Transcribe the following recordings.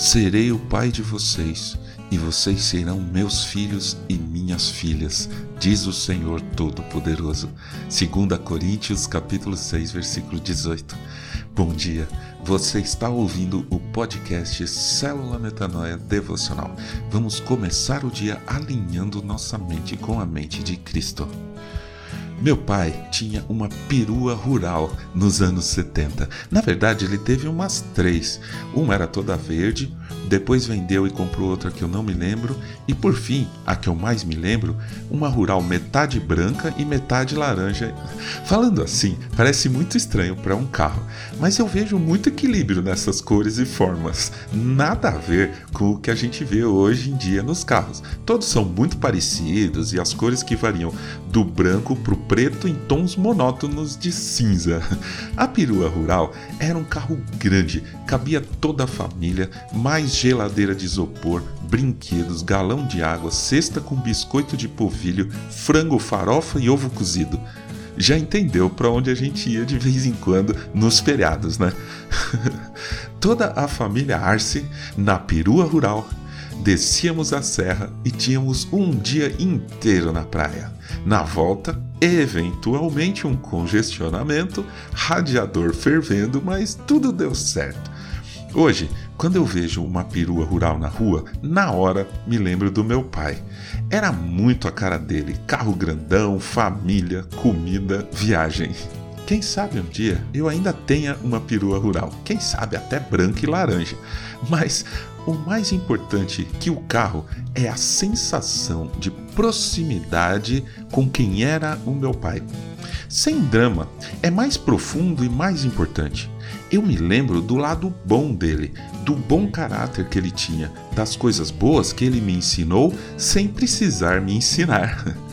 Serei o pai de vocês, e vocês serão meus filhos e minhas filhas, diz o Senhor Todo-Poderoso. 2 Coríntios capítulo 6, versículo 18. Bom dia. Você está ouvindo o podcast Célula Metanoia Devocional. Vamos começar o dia alinhando nossa mente com a mente de Cristo. Meu pai tinha uma perua rural nos anos 70. Na verdade, ele teve umas três. Uma era toda verde, depois vendeu e comprou outra que eu não me lembro, e por fim, a que eu mais me lembro, uma rural metade branca e metade laranja. Falando assim, parece muito estranho para um carro, mas eu vejo muito equilíbrio nessas cores e formas. Nada a ver com o que a gente vê hoje em dia nos carros. Todos são muito parecidos e as cores que variam do branco para o preto em tons monótonos de cinza. A perua rural era um carro grande, cabia toda a família, mais geladeira de isopor, brinquedos, galão de água, cesta com biscoito de polvilho, frango, farofa e ovo cozido. Já entendeu para onde a gente ia de vez em quando nos feriados, né? Toda a família Arce na perua rural descíamos a serra e tínhamos um dia inteiro na praia. Na volta, eventualmente um congestionamento, radiador fervendo, mas tudo deu certo. Hoje, quando eu vejo uma perua rural na rua, na hora me lembro do meu pai. Era muito a cara dele: carro grandão, família, comida, viagem. Quem sabe um dia eu ainda tenha uma perua rural, quem sabe até branca e laranja. Mas o mais importante que o carro é a sensação de proximidade com quem era o meu pai. Sem drama, é mais profundo e mais importante. Eu me lembro do lado bom dele, do bom caráter que ele tinha, das coisas boas que ele me ensinou sem precisar me ensinar.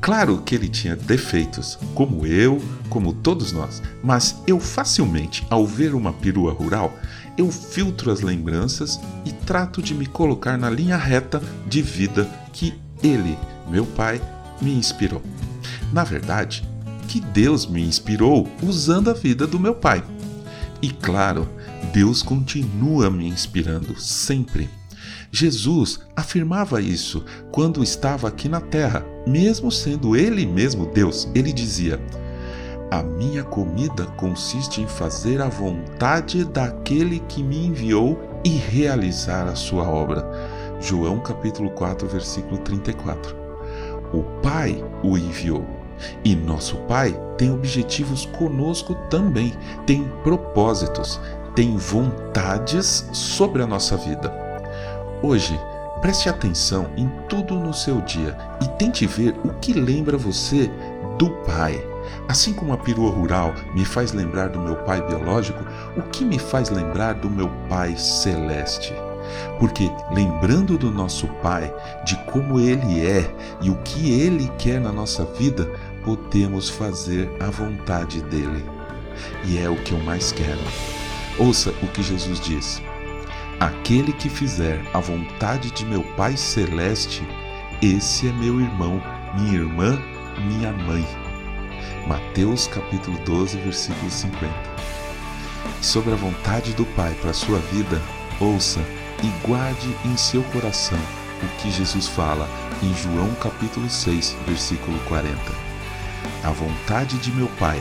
Claro que ele tinha defeitos, como eu, como todos nós, mas eu facilmente, ao ver uma perua rural, eu filtro as lembranças e trato de me colocar na linha reta de vida que ele, meu pai, me inspirou. Na verdade, que Deus me inspirou usando a vida do meu pai. E claro, Deus continua me inspirando sempre. Jesus afirmava isso quando estava aqui na terra, mesmo sendo ele mesmo Deus. Ele dizia: A minha comida consiste em fazer a vontade daquele que me enviou e realizar a sua obra. João capítulo 4, versículo 34. O Pai o enviou. E nosso Pai tem objetivos conosco também, tem propósitos, tem vontades sobre a nossa vida. Hoje, preste atenção em tudo no seu dia e tente ver o que lembra você do pai. Assim como a perua rural me faz lembrar do meu pai biológico, o que me faz lembrar do meu pai celeste? Porque lembrando do nosso pai, de como ele é e o que ele quer na nossa vida, podemos fazer a vontade dele. E é o que eu mais quero. Ouça o que Jesus diz. Aquele que fizer a vontade de meu Pai Celeste, esse é meu irmão, minha irmã, minha mãe. Mateus capítulo 12, versículo 50. E sobre a vontade do Pai para a sua vida, ouça e guarde em seu coração o que Jesus fala em João capítulo 6, versículo 40. A vontade de meu Pai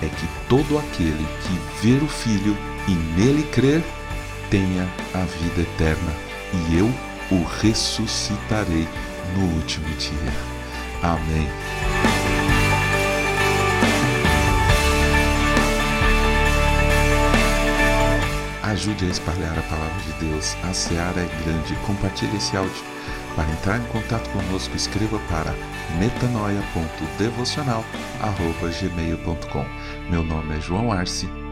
é que todo aquele que ver o Filho e nele crer tenha a vida eterna, e eu o ressuscitarei no último dia. Amém. Ajude a espalhar a palavra de Deus. A seara é grande. Compartilhe esse áudio. Para entrar em contato conosco, escreva para metanoia.devocional.gmail.com Meu nome é João Arce